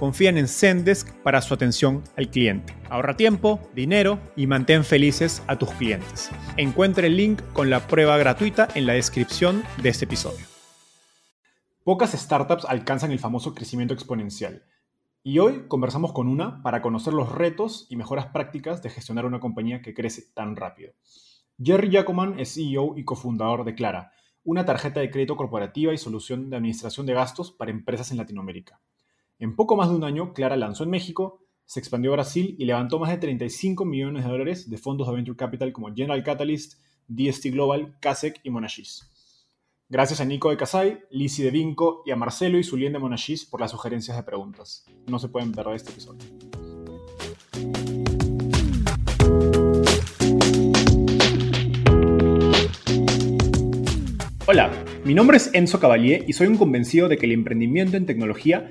confían en Zendesk para su atención al cliente. Ahorra tiempo, dinero y mantén felices a tus clientes. Encuentre el link con la prueba gratuita en la descripción de este episodio. Pocas startups alcanzan el famoso crecimiento exponencial. Y hoy conversamos con una para conocer los retos y mejoras prácticas de gestionar una compañía que crece tan rápido. Jerry Jacoman es CEO y cofundador de Clara, una tarjeta de crédito corporativa y solución de administración de gastos para empresas en Latinoamérica. En poco más de un año, Clara lanzó en México, se expandió a Brasil y levantó más de 35 millones de dólares de fondos de venture capital como General Catalyst, DST Global, Kasek y Monashis. Gracias a Nico de Casay, Lizzie de Vinco y a Marcelo y Zulien de Monashis por las sugerencias de preguntas. No se pueden perder este episodio. Hola, mi nombre es Enzo Cavalier y soy un convencido de que el emprendimiento en tecnología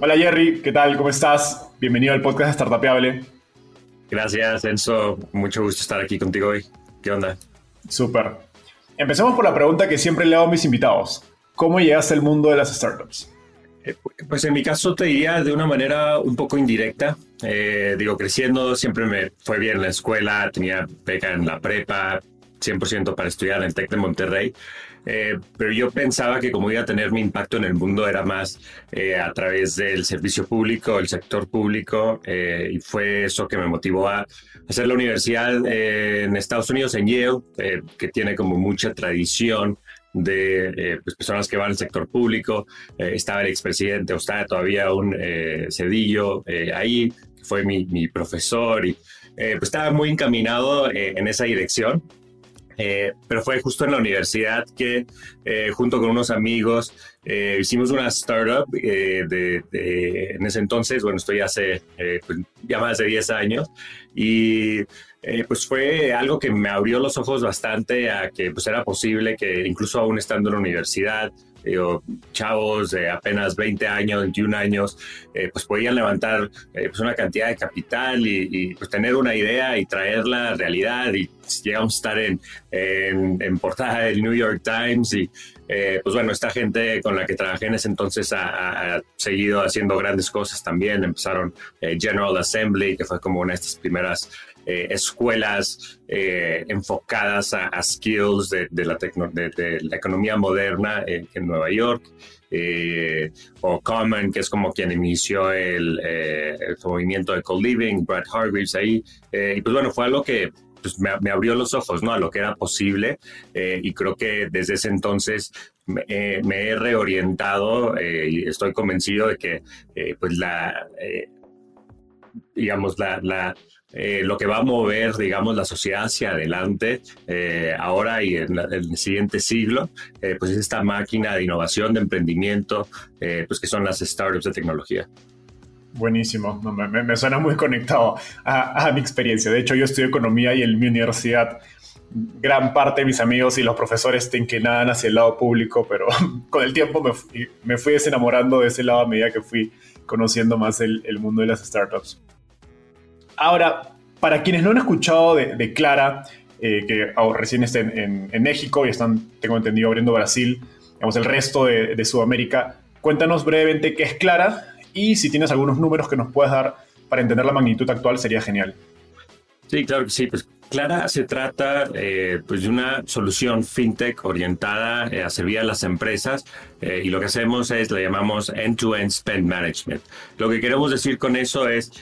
Hola Jerry, ¿qué tal? ¿Cómo estás? Bienvenido al podcast Startupeable. Gracias, Enzo. Mucho gusto estar aquí contigo hoy. ¿Qué onda? Súper. Empecemos por la pregunta que siempre le hago a mis invitados. ¿Cómo llegaste al mundo de las startups? Eh, pues en mi caso te diría de una manera un poco indirecta. Eh, digo, creciendo siempre me fue bien en la escuela, tenía beca en la prepa, 100% para estudiar en el TEC de Monterrey. Eh, pero yo pensaba que como iba a tener mi impacto en el mundo era más eh, a través del servicio público, el sector público, eh, y fue eso que me motivó a hacer la universidad en Estados Unidos, en Yale, que tiene como mucha tradición de pues, personas que van al sector público. estaba el expresidente, o está todavía un Cedillo ahí, que fue mi, mi profesor, y pues estaba muy encaminado en esa dirección. Eh, pero fue justo en la universidad que eh, junto con unos amigos eh, hicimos una startup en ese entonces, bueno, estoy hace pues, ya más de 10 años y pues fue algo que me abrió los ojos bastante a que pues era posible que incluso aún estando en la universidad chavos de apenas 20 años, 21 años, eh, pues podían levantar eh, pues una cantidad de capital y, pues tener una idea y traerla a realidad y llegamos a estar en, en, portada del New York Times y eh, pues bueno, esta gente con la que trabajé en ese entonces ha, seguido haciendo grandes cosas también. Empezaron General Assembly, que fue como una de estas primeras escuelas enfocadas a, skills de, la de, la economía moderna en Nueva York. Eh, o Common, que es como quien inició el, eh, movimiento de co-living, Brad Hargreaves ahí. Eh, y pues bueno, fue algo que pues, me, abrió los ojos ¿no? a lo que era posible y creo que desde ese entonces me, he reorientado y estoy convencido de que pues la, digamos, la eh, lo que va a mover, digamos, la sociedad hacia adelante eh, ahora y en, el siguiente siglo, eh, pues es esta máquina de innovación, de emprendimiento, pues que son las startups de tecnología. Buenísimo, me, suena muy conectado a, mi experiencia. De hecho, yo estudio economía y en mi universidad gran parte de mis amigos y los profesores te inclinaban hacia el lado público, pero con el tiempo me fui, me fui desenamorando de ese lado a medida que fui conociendo más el, mundo de las startups. Ahora, para quienes no han escuchado de, Clara, eh, que recién está en, México y están, tengo entendido, abriendo Brasil, digamos, el resto de, Sudamérica, cuéntanos brevemente qué es Clara y si tienes algunos números que nos puedas dar para entender la magnitud actual, sería genial. Sí, claro que sí. Pues Clara se trata eh, pues de una solución fintech orientada eh, a servir a las empresas eh, y lo que hacemos es, le llamamos end-to-end spend management. Lo que queremos decir con eso es,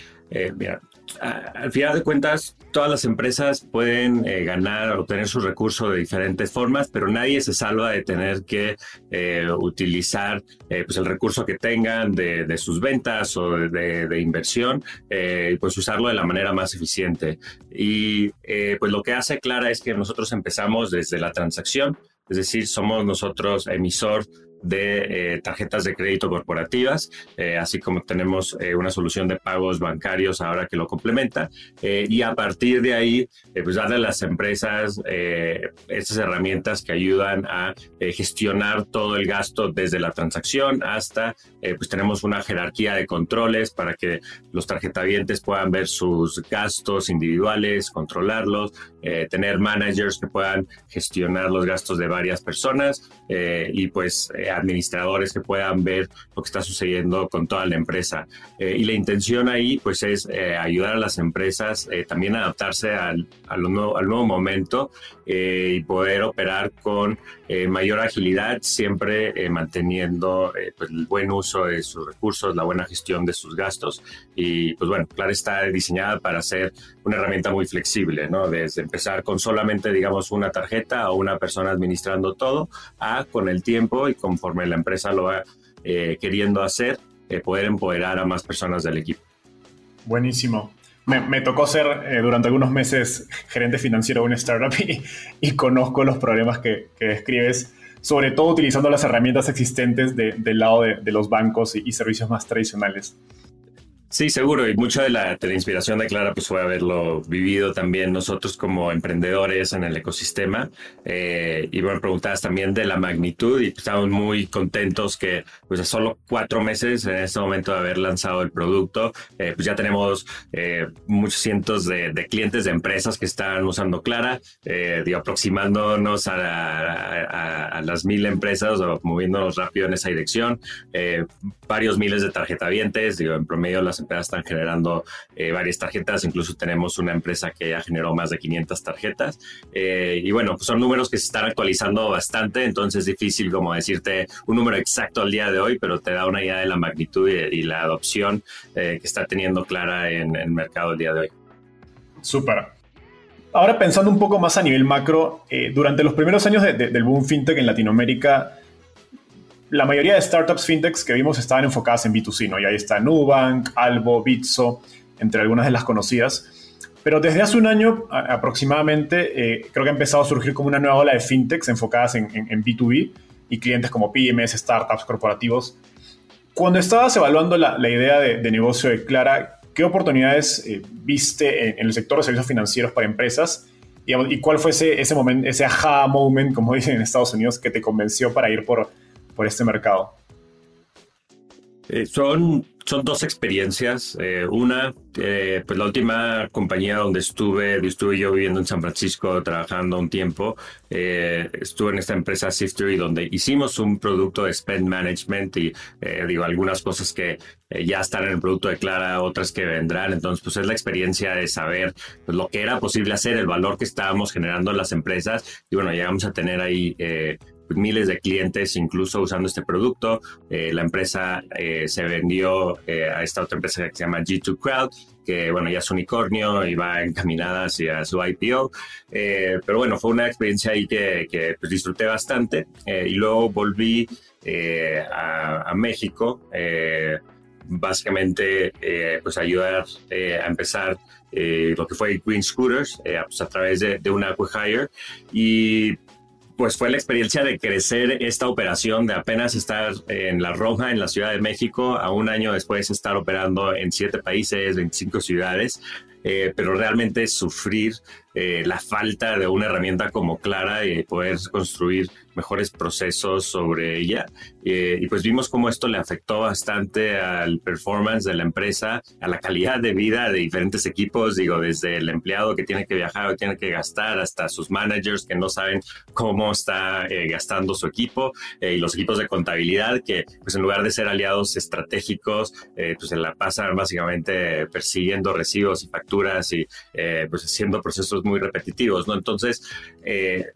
mira, al final de cuentas, todas las empresas pueden eh, ganar o obtener sus recursos de diferentes formas, pero nadie se salva de tener que eh, utilizar eh, pues el recurso que tengan de, sus ventas o de, inversión y pues usarlo de la manera más eficiente. Y pues lo que hace Clara es que nosotros empezamos desde la transacción, es decir, somos nosotros emisor de eh, tarjetas de crédito corporativas, eh, así como tenemos eh, una solución de pagos bancarios ahora que lo complementa. y a partir de ahí, pues darle a las empresas estas herramientas que ayudan a gestionar todo el gasto desde la transacción hasta, pues tenemos una jerarquía de controles para que los tarjetavientes puedan ver sus gastos individuales, controlarlos, tener managers que puedan gestionar los gastos de varias personas y pues administradores que puedan ver lo que está sucediendo con toda la empresa. Eh, y la intención ahí, pues, es eh, ayudar a las empresas eh, también a adaptarse al, al, nuevo, al nuevo momento y poder operar con mayor agilidad, siempre manteniendo pues, el buen uso de sus recursos, la buena gestión de sus gastos. Y, pues, bueno, Clara está diseñada para ser una herramienta muy flexible, ¿no? Desde empezar con solamente, digamos, una tarjeta o una persona administrando todo, a con el tiempo y conforme la empresa lo va eh, queriendo hacer, eh, poder empoderar a más personas del equipo. Buenísimo. Me, tocó ser eh, durante algunos meses gerente financiero de una startup y, conozco los problemas que, describes, sobre todo utilizando las herramientas existentes del lado de, los bancos y servicios más tradicionales. Sí, seguro. Y mucha de la, inspiración de Clara pues fue haberlo vivido también nosotros como emprendedores en el ecosistema. Eh, y bueno, preguntabas también de la magnitud y estamos muy contentos que pues a solo cuatro meses en este momento de haber lanzado el producto, eh, pues ya tenemos eh, muchos cientos de, clientes de empresas que están usando Clara, digo, aproximándonos a, las mil empresas o moviéndonos rápido en esa dirección. varios miles de tarjetavientes, digo, en promedio las empresas están generando eh, varias tarjetas, incluso tenemos una empresa que ya generó más de 500 tarjetas. Eh, y bueno, pues son números que se están actualizando bastante, entonces es difícil como decirte un número exacto al día de hoy, pero te da una idea de la magnitud y, la adopción eh, que está teniendo Clara en, el mercado el día de hoy. Súper. Ahora pensando un poco más a nivel macro, durante los primeros años del boom fintech en Latinoamérica, la mayoría de startups fintechs que vimos estaban enfocadas en B2C, ¿no? Y ahí está Nubank, Albo, Bitso, entre algunas de las conocidas. Pero desde hace un año aproximadamente, eh, creo que ha empezado a surgir como una nueva ola de fintechs enfocadas en, B2B y clientes como pymes, startups, corporativos. Cuando estabas evaluando la, idea de, negocio de Clara, ¿qué oportunidades eh, viste en, el sector de servicios financieros para empresas? Y, cuál fue ese, ese, momento, ese aha moment, como dicen en Estados Unidos, que te convenció para ir por, por este mercado? Eh, son, son dos experiencias. Eh, una, eh, pues la última compañía donde estuve, estuve yo viviendo en San Francisco trabajando un tiempo, estuve en esta empresa Siftery donde hicimos un producto de spend management y digo algunas cosas que ya están en el producto de Clara, otras que vendrán. Entonces, pues es la experiencia de saber pues, lo que era posible hacer, el valor que estábamos generando en las empresas y bueno, llegamos a tener ahí miles de clientes incluso usando este producto. Eh, la empresa eh, se vendió eh, a esta otra empresa que se llama G2 Crowd, que bueno, ya es unicornio y va encaminada hacia su IPO. pero bueno, fue una experiencia ahí que, que pues, disfruté bastante. y luego volví a, a, México, básicamente pues ayudar a empezar lo que fue Green Scooters pues, a través de, de una acquihire y pues fue la experiencia de crecer esta operación, de apenas estar en La Roja, en la Ciudad de México, a un año después estar operando en siete países, 25 ciudades. pero realmente sufrir la falta de una herramienta como Clara y poder construir mejores procesos sobre ella. Eh, y pues vimos cómo esto le afectó bastante al performance de la empresa, a la calidad de vida de diferentes equipos, digo, desde el empleado que tiene que viajar o tiene que gastar hasta sus managers que no saben cómo está eh, gastando su equipo eh, y los equipos de contabilidad que pues en lugar de ser aliados estratégicos, pues se la pasan básicamente persiguiendo recibos y facturas y pues haciendo procesos muy repetitivos, ¿no? Entonces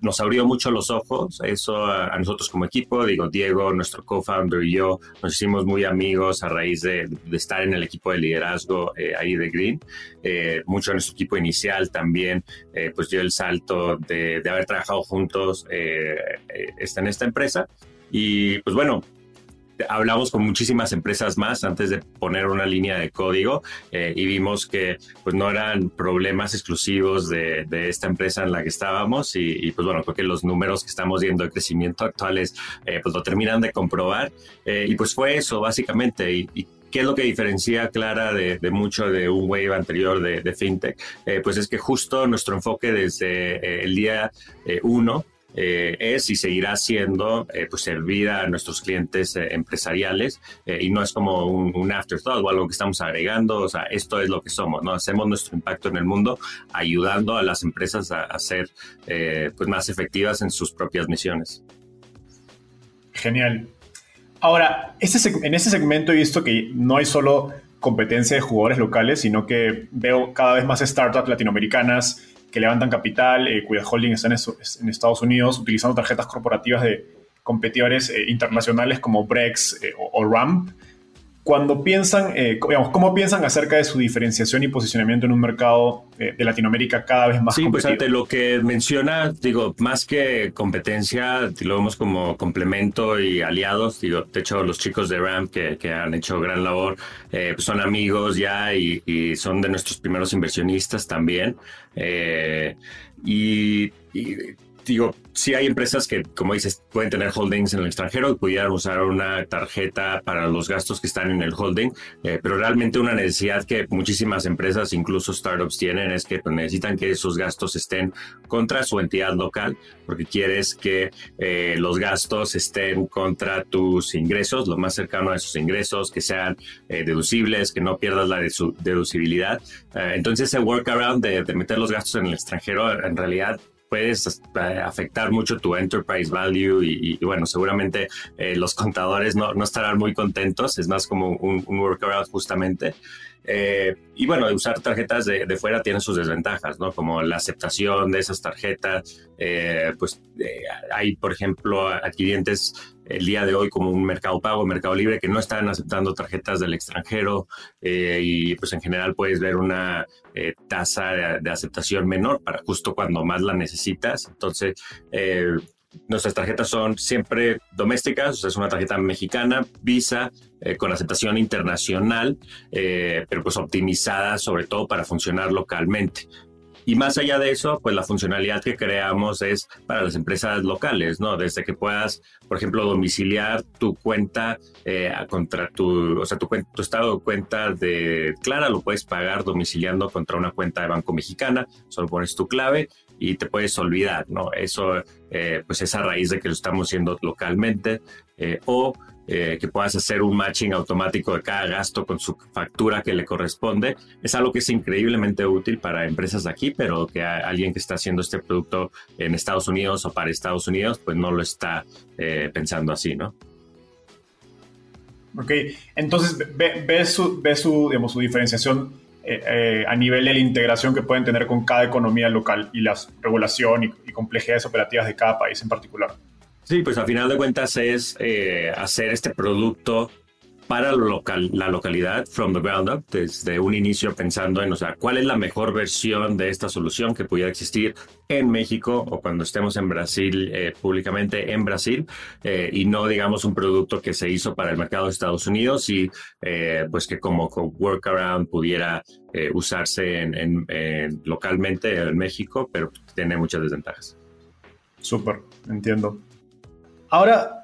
nos abrió mucho los ojos, eso a, nosotros como equipo. Digo, Diego, nuestro co-founder y yo nos hicimos muy amigos a raíz de, estar en el equipo de liderazgo eh, ahí de Green. Eh, mucho de nuestro equipo inicial también, eh, pues dio el salto de, de haber trabajado juntos está en esta empresa. Y pues bueno, hablamos con muchísimas empresas más antes de poner una línea de código eh, y vimos que pues no eran problemas exclusivos de, esta empresa en la que estábamos y, pues bueno, creo que los números que estamos viendo de crecimiento actuales eh, pues lo terminan de comprobar eh, y pues fue eso básicamente y, ¿Qué es lo que diferencia Clara de, mucho de un wave anterior de, FinTech? pues es que justo nuestro enfoque desde el día uno eh, es y seguirá siendo eh, pues servir a nuestros clientes eh, empresariales y no es como un, afterthought o algo que estamos agregando, o sea, esto es lo que somos, ¿no? Hacemos nuestro impacto en el mundo ayudando a las empresas a, ser pues más efectivas en sus propias misiones. Genial. Ahora, en este segmento he visto que no hay solo competencia de jugadores locales, sino que veo cada vez más startups latinoamericanas que levantan capital, eh, holding está en, Estados Unidos, utilizando tarjetas corporativas de competidores eh, internacionales como Brex eh, o, Ramp cuando piensan, eh, digamos, ¿cómo piensan acerca de su diferenciación y posicionamiento en un mercado eh, de Latinoamérica cada vez más sí, pues ante lo que menciona, digo, más que competencia, lo vemos como complemento y aliados. Digo, de hecho, los chicos de Ramp que, que han hecho gran labor eh, pues son amigos ya y, y, son de nuestros primeros inversionistas también. y, y digo, sí hay empresas que, como dices, pueden tener holdings en el extranjero y pudieran usar una tarjeta para los gastos que están en el holding, eh, pero realmente una necesidad que muchísimas empresas, incluso startups, tienen es que pues, necesitan que esos gastos estén contra su entidad local, porque quieres que eh, los gastos estén contra tus ingresos, lo más cercano a esos ingresos, que sean eh, deducibles, que no pierdas la deducibilidad. entonces, ese workaround de, de meter los gastos en el extranjero, en realidad puedes eh, afectar mucho tu enterprise value y, bueno, seguramente eh, los contadores no, no, estarán muy contentos, es más como un workaround justamente. Eh, y bueno, usar tarjetas de, de, fuera tiene sus desventajas, ¿no? Como la aceptación de esas tarjetas, pues hay, por ejemplo, adquirientes el día de hoy como un mercado pago, mercado libre, que no están aceptando tarjetas del extranjero eh, y pues en general puedes ver una eh, tasa de, aceptación menor para justo cuando más la necesitas. Entonces, eh, nuestras tarjetas son siempre domésticas, es una tarjeta mexicana, Visa, con aceptación internacional, pero pues optimizada sobre todo para funcionar localmente. Y más allá de eso, pues la funcionalidad que creamos es para las empresas locales, ¿no? Desde que puedas, por ejemplo, domiciliar tu cuenta eh, contra tu, o sea, tu estado de cuenta de Clara lo puedes pagar domiciliando contra una cuenta de Banco Mexicana, solo pones tu clave y te puedes olvidar, ¿no? Eso, eh, pues es a raíz de que lo estamos haciendo localmente. Eh, o eh, que puedas hacer un matching automático de cada gasto con su factura que le corresponde, es algo que es increíblemente útil para empresas de aquí, pero que alguien que está haciendo este producto en Estados Unidos o para Estados Unidos, pues no lo está pensando así, ¿no? Ok, entonces ve, su, ve su, digamos, su diferenciación eh, a nivel de la integración que pueden tener con cada economía local y la regulación y, y complejidades operativas de cada país en particular. Sí, pues al final de cuentas es eh, hacer este producto para local, la localidad, from the ground up, desde un inicio pensando en, o sea, cuál es la mejor versión de esta solución que pudiera existir en México o cuando estemos en Brasil, eh, públicamente en Brasil, eh, y no, digamos, un producto que se hizo para el mercado de Estados Unidos y pues que como workaround pudiera usarse en, localmente en México, pero tiene muchas desventajas. Súper, entiendo. Ahora,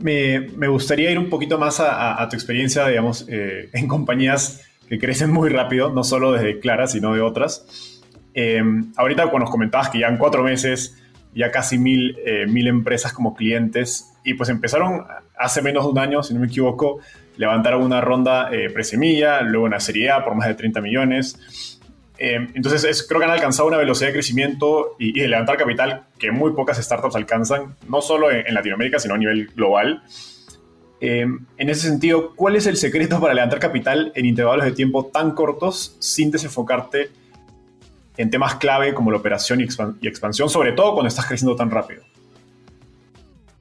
me, gustaría ir un poquito más a, tu experiencia, digamos, eh, en compañías que crecen muy rápido, no solo desde Clara, sino de otras. Eh, ahorita cuando nos comentabas que ya en cuatro meses, ya casi mil, eh, mil empresas como clientes, y pues empezaron hace menos de un año, si no me equivoco, levantaron una ronda eh, presemilla, luego una serie A por más de 30 millones. Eh, entonces creo que han alcanzado una velocidad de crecimiento y, de levantar capital que muy pocas startups alcanzan, no solo en, en Latinoamérica, sino a nivel global. en ese sentido, ¿cuál es el secreto para levantar capital en intervalos de tiempo tan cortos sin desenfocarte en temas clave como la operación y, expansión, sobre todo cuando estás creciendo tan rápido?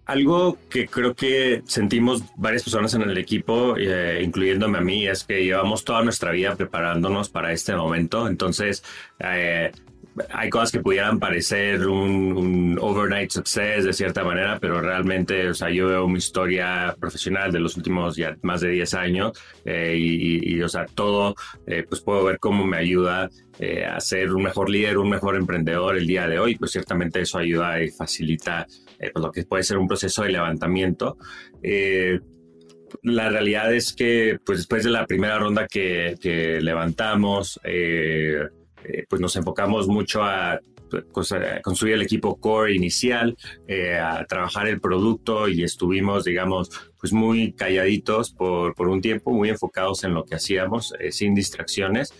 Algo que creo que sentimos varias personas en el equipo, eh, incluyéndome a mí, es que llevamos toda nuestra vida preparándonos para este momento. Entonces, eh, hay cosas que pudieran parecer un, overnight success de cierta manera, pero realmente, o sea, yo veo mi historia profesional de los últimos ya más de 10 años eh, y, o sea, todo, eh, pues puedo ver cómo me ayuda a ser un mejor líder, un mejor emprendedor el día de hoy, pues ciertamente eso ayuda y facilita pues lo que puede ser un proceso de levantamiento la realidad es que pues después de la primera ronda que, que levantamos, eh, eh, pues nos enfocamos mucho a, pues, construir el equipo core inicial, eh, a trabajar el producto y estuvimos, digamos, pues muy calladitos por, por un tiempo, muy enfocados en lo que hacíamos, eh, sin distracciones.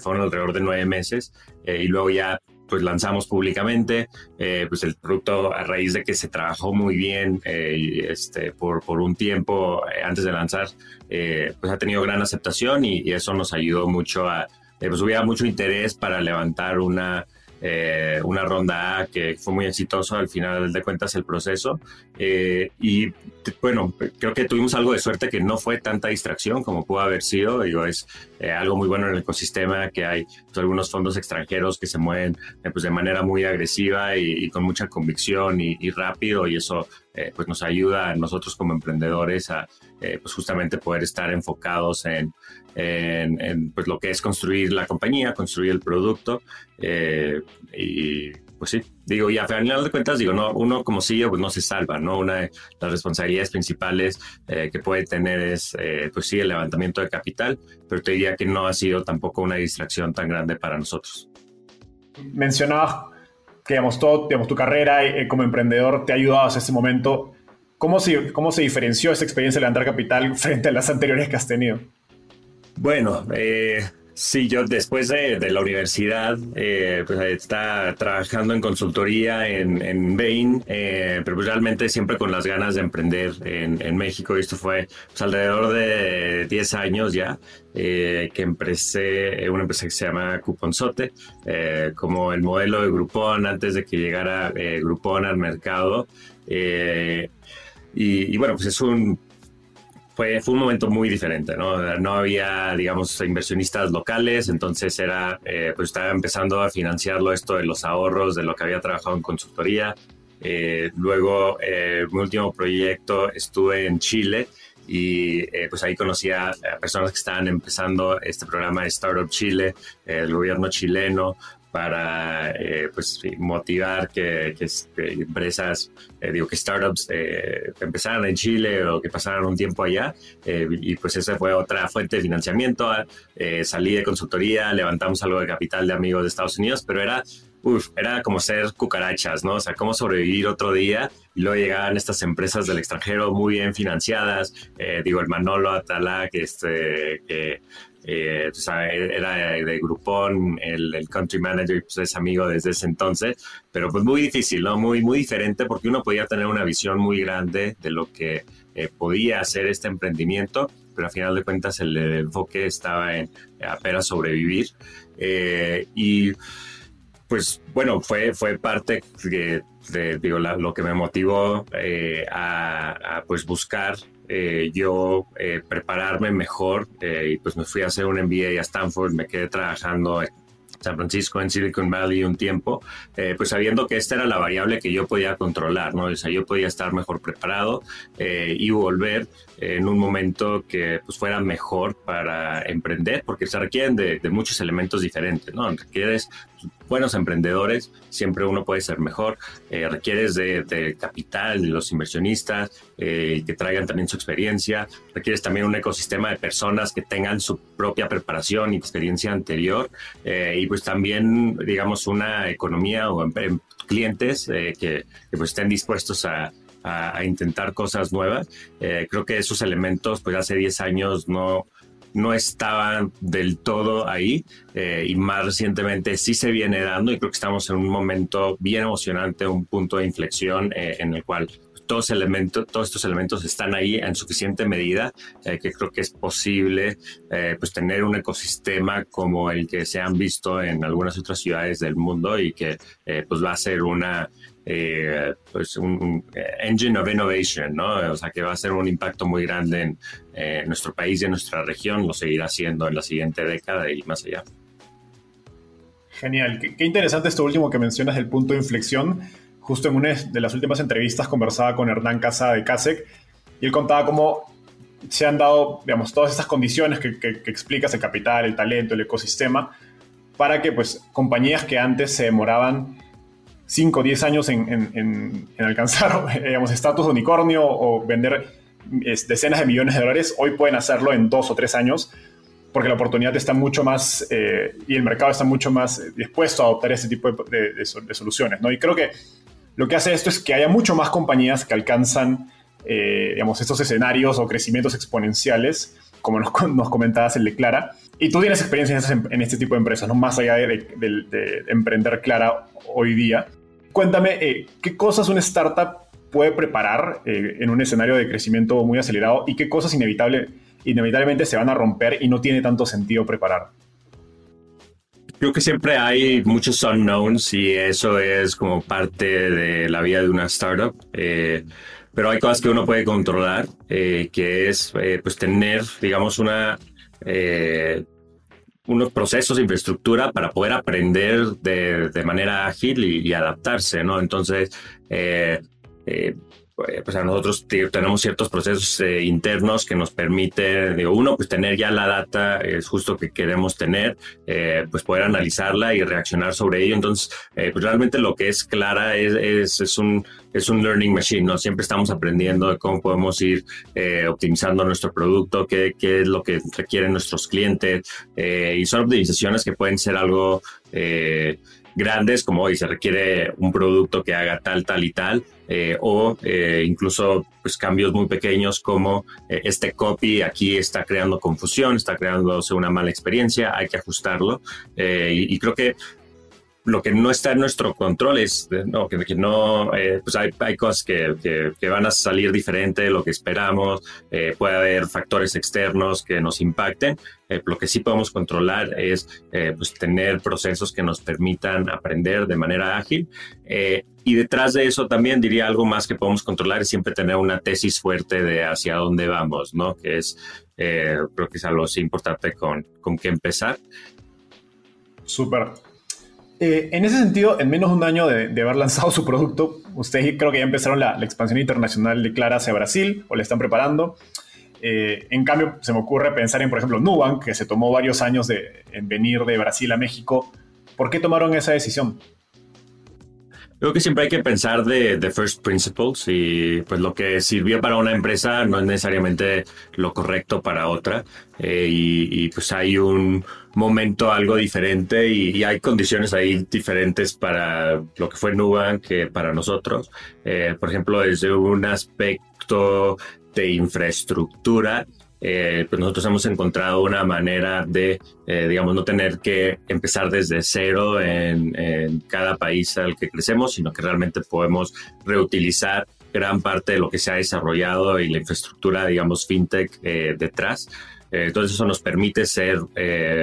fueron alrededor de nueve meses y luego ya pues lanzamos públicamente, pues el producto a raíz de que se trabajó muy bien este, por, por un tiempo antes de lanzar, pues ha tenido gran aceptación y, eso nos ayudó mucho a, eh, pues hubiera mucho interés para levantar una, eh, una ronda A que fue muy exitoso al final de cuentas el proceso. Eh, y bueno, creo que tuvimos algo de suerte que no fue tanta distracción como pudo haber sido. Digo, es algo muy bueno en el ecosistema que hay pues, algunos fondos extranjeros que se mueven pues, de manera muy agresiva y, con mucha convicción y, y, rápido y eso pues nos ayuda a nosotros como emprendedores a pues justamente poder estar enfocados en, pues lo que es construir la compañía, construir el producto. Eh, y pues sí, digo, y a final de cuentas, digo, no, uno como CEO pues no se salva, ¿no? Una de las responsabilidades principales eh, que puede tener es, eh, pues sí, el levantamiento de capital, pero te diría que no ha sido tampoco una distracción tan grande para nosotros. Mencionabas que, digamos, todo, digamos, tu carrera como emprendedor te ha ayudado hasta ese momento. ¿Cómo se, ¿Cómo se diferenció esa experiencia de levantar capital frente a las anteriores que has tenido? Bueno, eh, sí, yo después de, la universidad, eh, pues está trabajando en consultoría en, en Bain, eh, pero pues realmente siempre con las ganas de emprender en, México. Y esto fue pues, alrededor de 10 años ya que empecé una empresa que se llama Cuponzote, como el modelo de Groupon antes de que llegara Groupon al mercado. y bueno, pues es un fue, un momento muy diferente, ¿no? No había, digamos, inversionistas locales, entonces era, eh, pues estaba empezando a financiarlo esto de los ahorros, de lo que había trabajado en consultoría. Eh, luego, eh, mi último proyecto estuve en Chile y pues ahí conocí a, personas que estaban empezando este programa de Startup Chile, el gobierno chileno, para eh, pues, motivar que, empresas, eh, digo que startups eh, empezaran en Chile o que pasaran un tiempo allá. y pues esa fue otra fuente de financiamiento. salí de consultoría, levantamos algo de capital de amigos de Estados Unidos, pero era, uf, era como ser cucarachas, ¿no? O sea, cómo sobrevivir otro día. Y luego llegaban estas empresas del extranjero muy bien financiadas. digo, el Manolo Atala, que, este, que eh, era de Groupon, el, country manager pues es amigo desde ese entonces, pero pues muy difícil, ¿no? Muy, muy diferente porque uno podía tener una visión muy grande de lo que eh, podía hacer este emprendimiento, pero al final de cuentas el, enfoque estaba en apenas sobrevivir. Eh, y pues bueno, fue, fue parte de, digo, lo que me motivó a, a, pues buscar eh, yo eh, prepararme mejor eh, y pues me fui a hacer un MBA a Stanford, me quedé trabajando en San Francisco, en Silicon Valley un tiempo, pues sabiendo que esta era la variable que yo podía controlar, ¿no? O sea, yo podía estar mejor preparado y volver en un momento que pues fuera mejor para emprender, porque se requieren de, muchos elementos diferentes, ¿no? Requieres buenos emprendedores, siempre uno puede ser mejor. Eh, requieres de, capital, de los inversionistas, eh, que traigan también su experiencia. Requieres también un ecosistema de personas que tengan su propia preparación y experiencia anterior. Eh, y pues también, digamos, una economía o clientes que, pues estén dispuestos a, a, intentar cosas nuevas. creo que esos elementos, pues hace 10 años no, no estaban del todo ahí eh, y más recientemente sí se viene dando y creo que estamos en un momento bien emocionante, un punto de inflexión eh, en el cual todos, elementos, todos estos elementos están ahí en suficiente medida eh, que creo que es posible pues tener un ecosistema como el que se han visto en algunas otras ciudades del mundo y que pues va a ser una eh, pues un, eh, engine of innovation, ¿no? O sea, que va a ser un impacto muy grande en nuestro país y en nuestra región, lo seguirá haciendo en la siguiente década y más allá. Genial, qué, interesante esto último que mencionas del punto de inflexión. Justo en una de las últimas entrevistas conversaba con Hernán Casa de CASEC y él contaba cómo se han dado, digamos, todas estas condiciones que, que explicas, el capital, el talento, el ecosistema, para que pues compañías que antes se demoraban 5 o 10 años en, alcanzar digamos, estatus de unicornio o vender decenas de millones de dólares, hoy pueden hacerlo en 2 o 3 años porque la oportunidad está mucho más eh, y el mercado está mucho más dispuesto a adoptar ese tipo de, soluciones. ¿no? Y creo que lo que hace esto es que haya mucho más compañías que alcanzan eh, digamos, estos escenarios o crecimientos exponenciales, como nos, nos comentabas el de Clara. Y tú tienes experiencia en, este tipo de empresas, ¿no? más allá de, de emprender Clara hoy día. Cuéntame, eh, ¿qué cosas una startup puede preparar eh, en un escenario de crecimiento muy acelerado y qué cosas inevitable, inevitablemente se van a romper y no tiene tanto sentido preparar? Creo que siempre hay muchos unknowns y eso es como parte de la vida de una startup. Eh, pero hay cosas que uno puede controlar, que es pues tener, digamos, una unos procesos de infraestructura para poder aprender de, de manera ágil y, adaptarse, ¿no? Entonces, eh, eh, pues a nosotros tenemos ciertos procesos eh, internos que nos permiten, digo, uno, pues tener ya la data, es justo que queremos tener, eh, pues poder analizarla y reaccionar sobre ello. Entonces, eh, pues realmente lo que es Clara es, es, un, es un learning machine, ¿no? Siempre estamos aprendiendo de cómo podemos ir optimizando nuestro producto, qué, qué, es lo que requieren nuestros clientes, y son optimizaciones que pueden ser algo grandes, como hoy se requiere un producto que haga tal, tal y tal, eh, o eh, incluso pues, cambios muy pequeños como eh, este copy aquí está creando confusión, está creándose una mala experiencia, hay que ajustarlo. y, creo que lo que no está en nuestro control es no, que, no, eh, pues hay, hay cosas que, que, van a salir diferente de lo que esperamos, eh, puede haber factores externos que nos impacten. Eh, lo que sí podemos controlar es pues tener procesos que nos permitan aprender de manera ágil. y detrás de eso también diría algo más que podemos controlar es siempre tener una tesis fuerte de hacia dónde vamos, ¿no? Que es, creo que es algo importante con, con que empezar. Súper. Eh, en ese sentido, en menos de un año de, haber lanzado su producto, ustedes creo que ya empezaron la, expansión internacional de Clara hacia Brasil o le están preparando. Eh, en cambio, se me ocurre pensar en, por ejemplo, Nubank, que se tomó varios años de, en venir de Brasil a México. ¿Por qué tomaron esa decisión? Creo que siempre hay que pensar de, first principles y pues lo que sirvió para una empresa no es necesariamente lo correcto para otra eh, y, pues hay un momento algo diferente y, hay condiciones ahí diferentes para lo que fue Nubank que para nosotros. Eh, por ejemplo, desde un aspecto de infraestructura, eh, pues nosotros hemos encontrado una manera de, eh, digamos, no tener que empezar desde cero en, cada país al que crecemos, sino que realmente podemos reutilizar gran parte de lo que se ha desarrollado y la infraestructura, digamos, fintech eh, detrás. entonces eso nos permite ser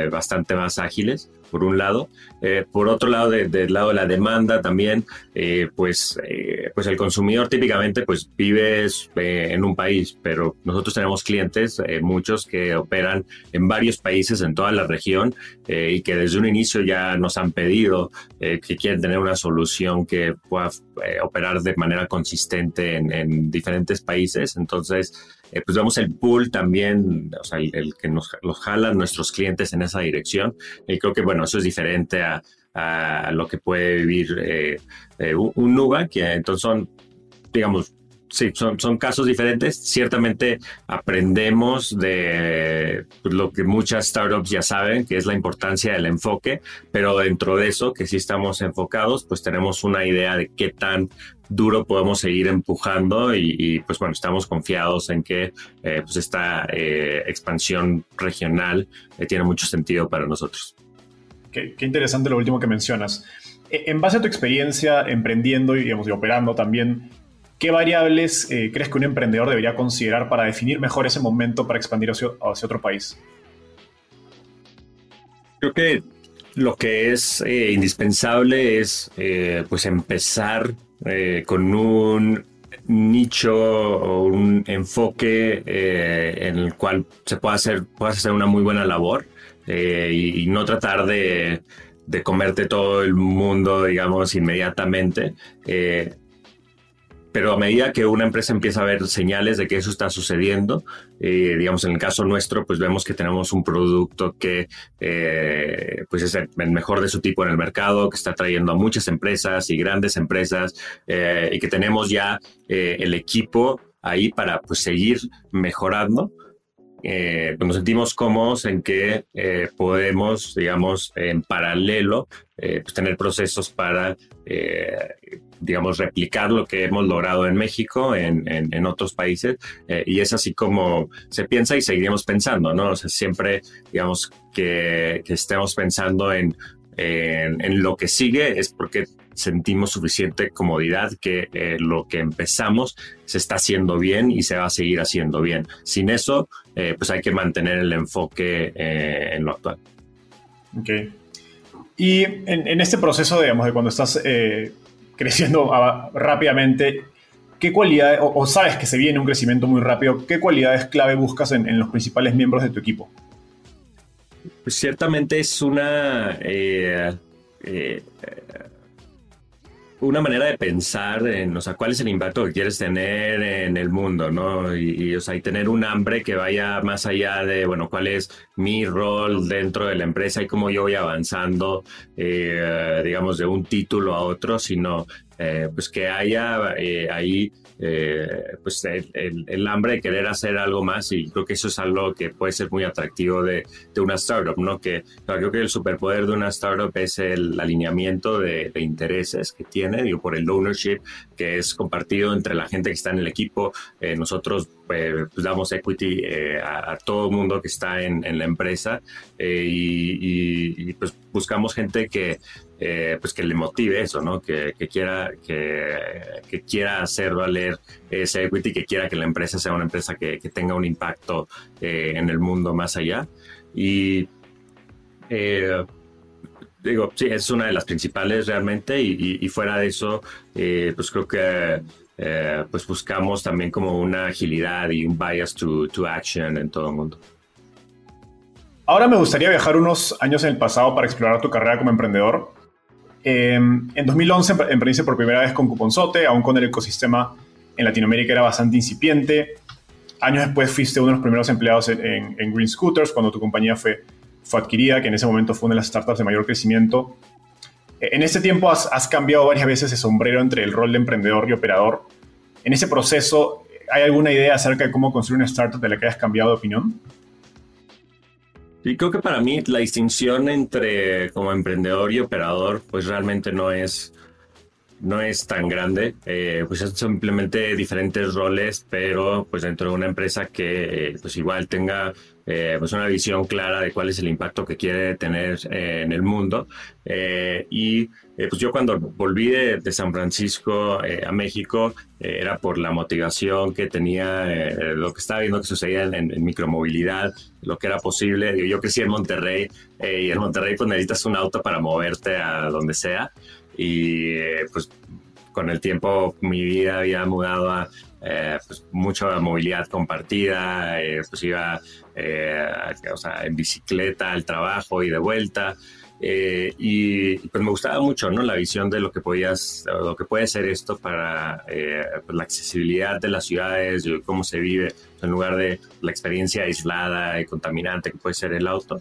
bastante más ágiles por un lado. Eh, por otro lado, del lado de la demanda también, eh, pues, eh, pues el consumidor típicamente pues vive en un país, pero nosotros tenemos clientes, muchos que operan en varios países en toda la región y que desde un inicio ya nos han pedido que quieren tener una solución que pueda operar de manera consistente en, en diferentes países. Entonces, eh, pues vemos el pool también, o sea, el, que nos los jalan nuestros clientes en esa dirección. Y creo que, bueno, eso es diferente a, lo que puede vivir un Nuba, que entonces son, digamos, sí, son, son casos diferentes. Ciertamente aprendemos de lo que muchas startups ya saben, que es la importancia del enfoque, pero dentro de eso, que sí estamos enfocados, pues tenemos una idea de qué tan duro podemos seguir empujando y, pues bueno, estamos confiados en que eh, pues esta eh, expansión regional eh, tiene mucho sentido para nosotros. Qué, qué, interesante lo último que mencionas. E, en base a tu experiencia emprendiendo y, digamos, y operando también, ¿Qué variables eh, crees que un emprendedor debería considerar para definir mejor ese momento para expandir hacia, otro país? Creo que lo que es eh, indispensable es eh, pues empezar con un nicho o un enfoque en el cual se pueda hacer, puedas hacer una muy buena labor y, no tratar de, de, comerte todo el mundo, digamos, inmediatamente pero a medida que una empresa empieza a ver señales de que eso está sucediendo, eh, digamos en el caso nuestro, pues vemos que tenemos un producto que eh, pues es el mejor de su tipo en el mercado, que está trayendo a muchas empresas y grandes empresas eh, y que tenemos ya el equipo ahí para pues seguir mejorando. Pues nos sentimos cómodos en que podemos, digamos, en paralelo, pues tener procesos para digamos, replicar lo que hemos logrado en México, en, en, otros países, eh, y es así como se piensa y seguiremos pensando, ¿no? O sea, siempre, digamos, que, estemos pensando en, en, lo que sigue es porque sentimos suficiente comodidad que eh, lo que empezamos se está haciendo bien y se va a seguir haciendo bien. Sin eso, eh, pues hay que mantener el enfoque en lo actual. Ok. Y en, en, este proceso, digamos, de cuando estás creciendo rápidamente, ¿qué cualidades, o, sabes que se viene un crecimiento muy rápido, qué cualidades clave buscas en, los principales miembros de tu equipo? Pues ciertamente es una, eh, eh, una manera de pensar en, o sea, cuál es el impacto que quieres tener en el mundo, ¿no? Y, o sea, y tener un hambre que vaya más allá de, bueno, cuál es mi rol dentro de la empresa y cómo yo voy avanzando, eh, digamos, de un título a otro, sino eh, pues que haya eh, ahí eh, pues el, hambre de querer hacer algo más y creo que eso es algo que puede ser muy atractivo de, de una startup, ¿no? Que creo que el superpoder de una startup es el alineamiento de, intereses que tiene, digo, por el ownership que es compartido entre la gente que está en el equipo. nosotros pues, damos equity a, todo el mundo que está en, la empresa y, y, pues buscamos gente que eh, pues que le motive eso, ¿no? Que, quiera, que, quiera hacer valer ese equity, que quiera que la empresa sea una empresa que, tenga un impacto eh, en el mundo más allá. Y eh, digo, sí, es una de las principales realmente y, fuera de eso, pues creo que pues buscamos también como una agilidad y un bias to, to action en todo el mundo. Ahora me gustaría viajar unos años en el pasado para explorar tu carrera como emprendedor. Em, en 2011 emprendiste por primera vez con Cuponzote, aún con el ecosistema en Latinoamérica era bastante incipiente. Años después fuiste uno de los primeros empleados en, Green Scooters cuando tu compañía fue, fue adquirida, que en ese momento fue una de las startups de mayor crecimiento. E, en ese tiempo has, cambiado varias veces de sombrero entre el rol de emprendedor y operador. En ese proceso, ¿hay alguna idea acerca de cómo construir una startup de la que hayas cambiado de opinión? Y creo que para mí la distinción entre como emprendedor y operador, pues realmente no es, no es tan grande. Eh, pues son simplemente diferentes roles, pero pues dentro de una empresa que pues igual tenga eh, pues una visión clara de cuál es el impacto que quiere tener eh, en el mundo. Eh, y pues yo cuando volví de, San Francisco a México era por la motivación que tenía, lo que estaba viendo que sucedía en, micromovilidad, lo que era posible. Yo crecí en Monterrey y en Monterrey pues necesitas un auto para moverte a donde sea. Y pues con el tiempo mi vida había mudado a eh, pues mucha movilidad compartida, eh, pues iba eh, o sea, en bicicleta al trabajo y de vuelta. y pues me gustaba mucho ¿no? la visión de lo que podías lo que puede ser esto para pues la accesibilidad de las ciudades y cómo se vive en lugar de la experiencia aislada y contaminante que puede ser el auto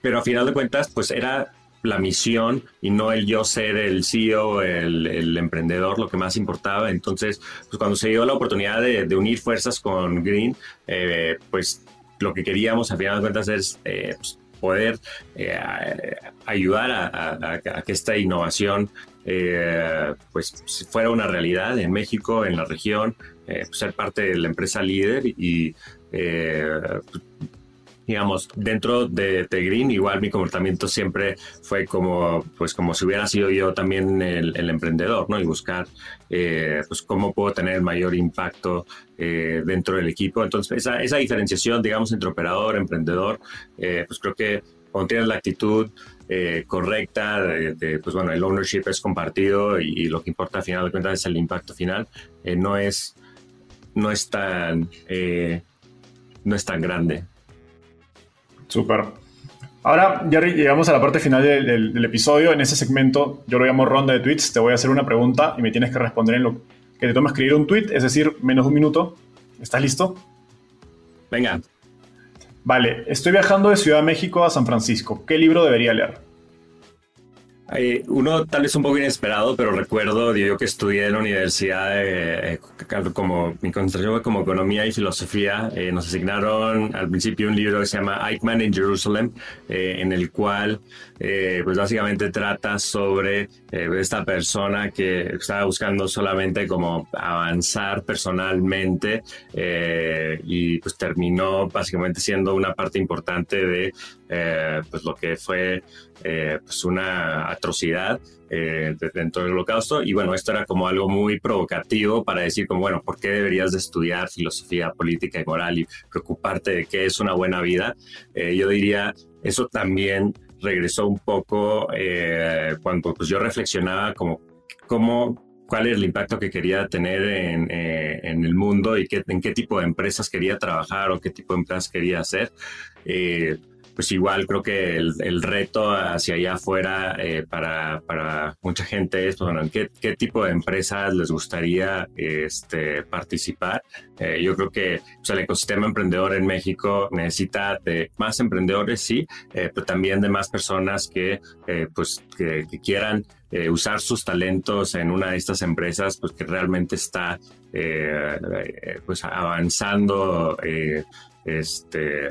pero a final de cuentas pues era la misión y no el yo ser el CEO, el, emprendedor, lo que más importaba. Entonces, pues cuando se dio la oportunidad de, de unir fuerzas con Green, eh, pues lo que queríamos a final de cuentas es eh, pues, poder eh, ayudar a, que esta innovación pues fuera una realidad en México, en la región, pues, ser parte de la empresa líder y digamos, dentro de, Green, igual mi comportamiento siempre fue como, pues como si hubiera sido yo también el, emprendedor, ¿no? Y buscar, eh, pues, cómo puedo tener mayor impacto eh, dentro del equipo. Entonces, esa, esa, diferenciación, digamos, entre operador, emprendedor, eh, pues creo que cuando tienes la actitud correcta, de, pues bueno, el ownership es compartido y, lo que importa al final de cuentas es el impacto final, no es, no es tan, no es tan grande. Súper. Ahora ya llegamos a la parte final del, episodio. En ese segmento, yo lo llamo ronda de tweets. Te voy a hacer una pregunta y me tienes que responder en lo que te toma escribir un tweet, es decir, menos de un minuto. ¿Estás listo? Venga. Vale, estoy viajando de Ciudad de México a San Francisco. ¿Qué libro debería leer? Uno tal vez un poco inesperado, pero recuerdo yo que estudié en la universidad, eh, como mi concentración fue como economía y filosofía. Eh, nos asignaron al principio un libro que se llama Eichmann in Jerusalem, eh, en el cual pues básicamente trata sobre esta persona que estaba buscando solamente como avanzar personalmente y pues terminó básicamente siendo una parte importante de pues lo que fue pues una atrocidad eh, dentro del holocausto. Y bueno, esto era como algo muy provocativo para decir como, bueno, ¿por qué deberías de estudiar filosofía política y moral y preocuparte de qué es una buena vida? Eh, yo diría, eso también regresó un poco eh, cuando pues, yo reflexionaba como cómo cuál es el impacto que quería tener en, en el mundo y qué, en qué tipo de empresas quería trabajar o qué tipo de empresas quería hacer pues igual creo que el, reto hacia allá afuera eh, para, para, mucha gente es, pues, bueno, ¿qué, qué tipo de empresas les gustaría este, participar? Eh, yo creo que pues, el ecosistema emprendedor en México necesita de más emprendedores, sí, eh, pero también de más personas que, pues, que, quieran usar sus talentos en una de estas empresas, pues que realmente está pues avanzando este,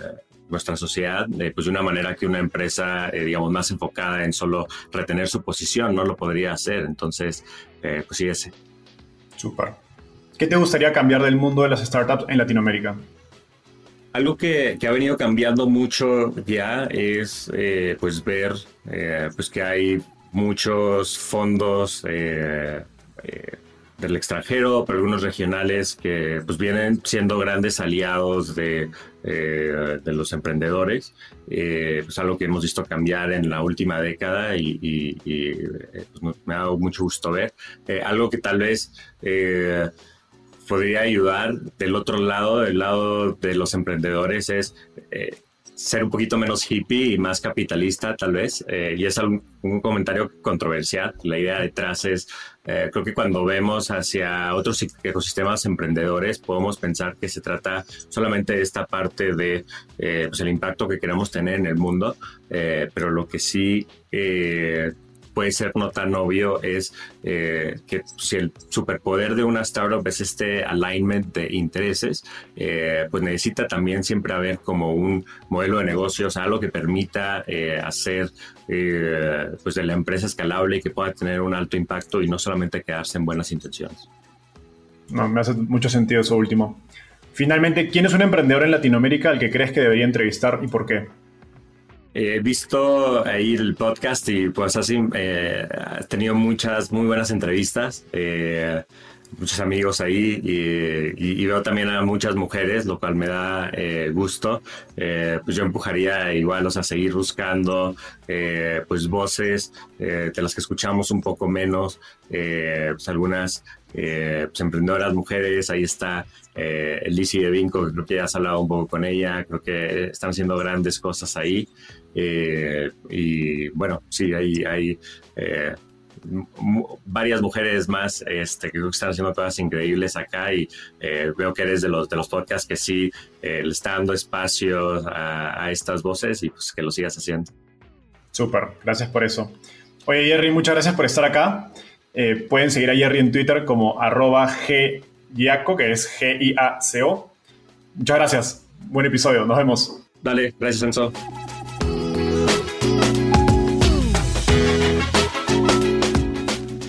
nuestra sociedad eh, pues de una manera que una empresa, eh, digamos, más enfocada en solo retener su posición no lo podría hacer. Entonces, eh, pues sí, ese. Súper. ¿Qué te gustaría cambiar del mundo de las startups en Latinoamérica? Algo que, que ha venido cambiando mucho ya es pues ver pues que hay muchos fondos del extranjero, pero algunos regionales que pues vienen siendo grandes aliados de, eh, de los emprendedores, eh, pues algo que hemos visto cambiar en la última década y, eh, pues, me ha dado mucho gusto ver. algo que tal vez podría ayudar del otro lado, del lado de los emprendedores, es ser un poquito menos hippie y más capitalista, tal vez. Eh, y es un, comentario controversial. La idea detrás es, eh, creo que cuando vemos hacia otros ecosistemas emprendedores, podemos pensar que se trata solamente de esta parte de eh, pues impacto que queremos tener en el mundo, pero lo que sí puede ser no tan obvio es eh, que si el superpoder de una startup es este alignment de intereses, eh, pues necesita también siempre haber como un modelo de negocios, algo que permita eh, hacer pues de la empresa escalable y que pueda tener un alto impacto y no solamente quedarse en buenas intenciones. No, me hace mucho sentido eso último. Finalmente, ¿quién es un emprendedor en Latinoamérica al que crees que debería entrevistar y por qué? He visto ahí el podcast y pues así eh, tenido muchas muy buenas entrevistas, eh, muchos amigos ahí y, veo también a muchas mujeres, lo cual me da eh, gusto. pues yo empujaría igual a seguir buscando pues voces de las que escuchamos un poco menos, pues algunas pues emprendedoras mujeres, ahí está eh, Lizzie de Vinco, creo que ya has hablado un poco con ella, creo que están haciendo grandes cosas ahí. Eh, y bueno, sí, hay, hay eh, varias mujeres más este, que están haciendo cosas increíbles acá y eh, veo que eres de los, de los podcasts que sí le está dando espacio a, estas voces y pues que lo sigas haciendo. Súper, gracias por eso. Oye, Jerry, muchas gracias por estar acá. Eh, pueden seguir a Jerry en Twitter como arroba ggiaco, que es G-I-A-C-O. Muchas gracias. Buen episodio. Nos vemos. Dale, gracias, Enzo.